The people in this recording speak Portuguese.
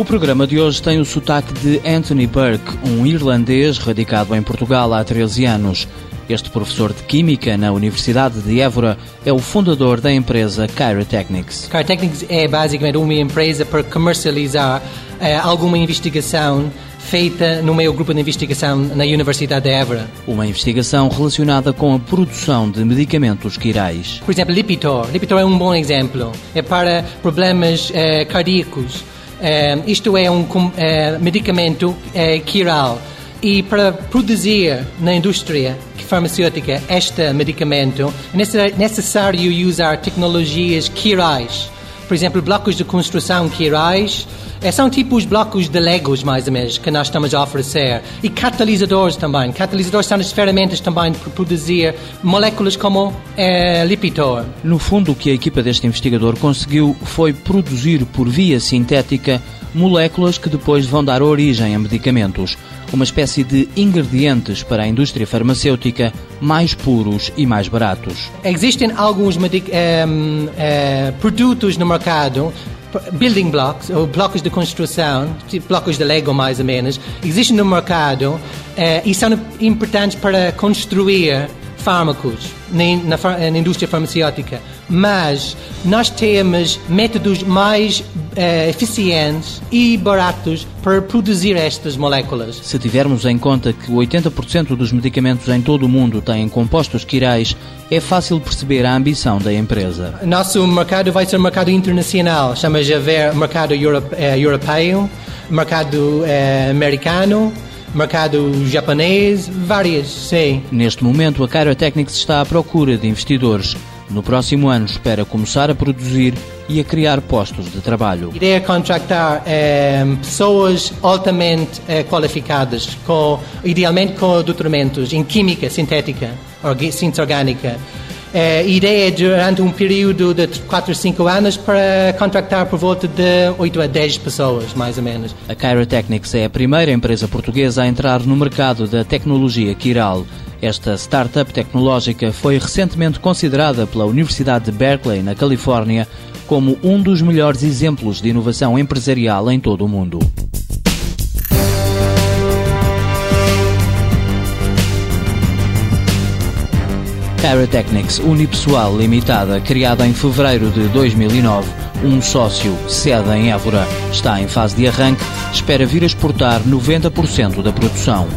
O programa de hoje tem o sotaque de Anthony Burke, um irlandês radicado em Portugal há 13 anos. Este professor de Química na Universidade de Évora é o fundador da empresa Chirotechnics. Chirotechnics é basicamente uma empresa para comercializar eh, alguma investigação feita no meu grupo de investigação na Universidade de Évora. Uma investigação relacionada com a produção de medicamentos quirais. Por exemplo, Lipitor. Lipitor é um bom exemplo. É para problemas eh, cardíacos. Eh, isto é um eh, medicamento eh, quiral. E para produzir na indústria farmacêutica este medicamento, é necessário usar tecnologias quirais. Por exemplo, blocos de construção quirais é, são tipo os blocos de Legos, mais ou menos, que nós estamos a oferecer. E catalisadores também. Catalisadores são as ferramentas também para produzir moléculas como é, Lipitor. No fundo, o que a equipa deste investigador conseguiu foi produzir por via sintética moléculas que depois vão dar origem a medicamentos. Uma espécie de ingredientes para a indústria farmacêutica mais puros e mais baratos. Existem alguns um, um, uh, produtos no mercado building blocks, ou blocos de construção, tipo blocos de Lego mais ou menos, existem no mercado eh, e são importantes para construir fármacos na, na, na, indústria farmacêutica, mas nós temos métodos mais eh, eficientes e baratos para produzir estas moléculas. Se tivermos em conta que 80% dos medicamentos em todo o mundo têm compostos quirais, é fácil perceber a ambição da empresa. Nosso mercado vai ser um mercado internacional, chama-se mercado eh, europeu, mercado eh, americano, mercado japonês, várias, sim. Neste momento, a Chirotechnics está à procura de investidores. No próximo ano, espera começar a produzir e a criar postos de trabalho. A ideia é contratar é, pessoas altamente é, qualificadas, com, idealmente com doutoramentos em química sintética, síntese orgânica é, ideia é durante um período de 4 a 5 anos para contratar por volta de 8 a 10 pessoas, mais ou menos. A Chirotechnics é a primeira empresa portuguesa a entrar no mercado da tecnologia quiral. Esta startup tecnológica foi recentemente considerada pela Universidade de Berkeley, na Califórnia, como um dos melhores exemplos de inovação empresarial em todo o mundo. Paratechnics Unipessoal Limitada, criada em fevereiro de 2009, um sócio, sede em Évora, está em fase de arranque, espera vir exportar 90% da produção.